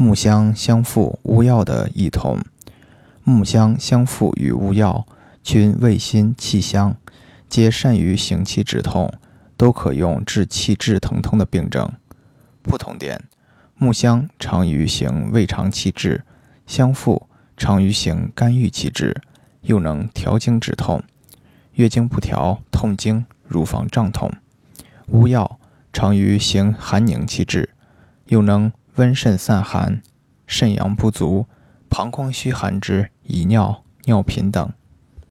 木香相附乌药的异同。木香相附与乌药，均味辛气香，皆善于行气止痛，都可用治气滞疼痛的病症。不同点：木香常于行胃肠气滞，相附常于行肝郁气滞，又能调经止痛。月经不调、痛经、乳房胀痛。乌药常于行寒凝气滞，又能温肾散寒、肾阳不足、膀胱虚寒之遗尿、尿频等。